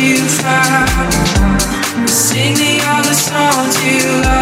you found. Sing the songs you love.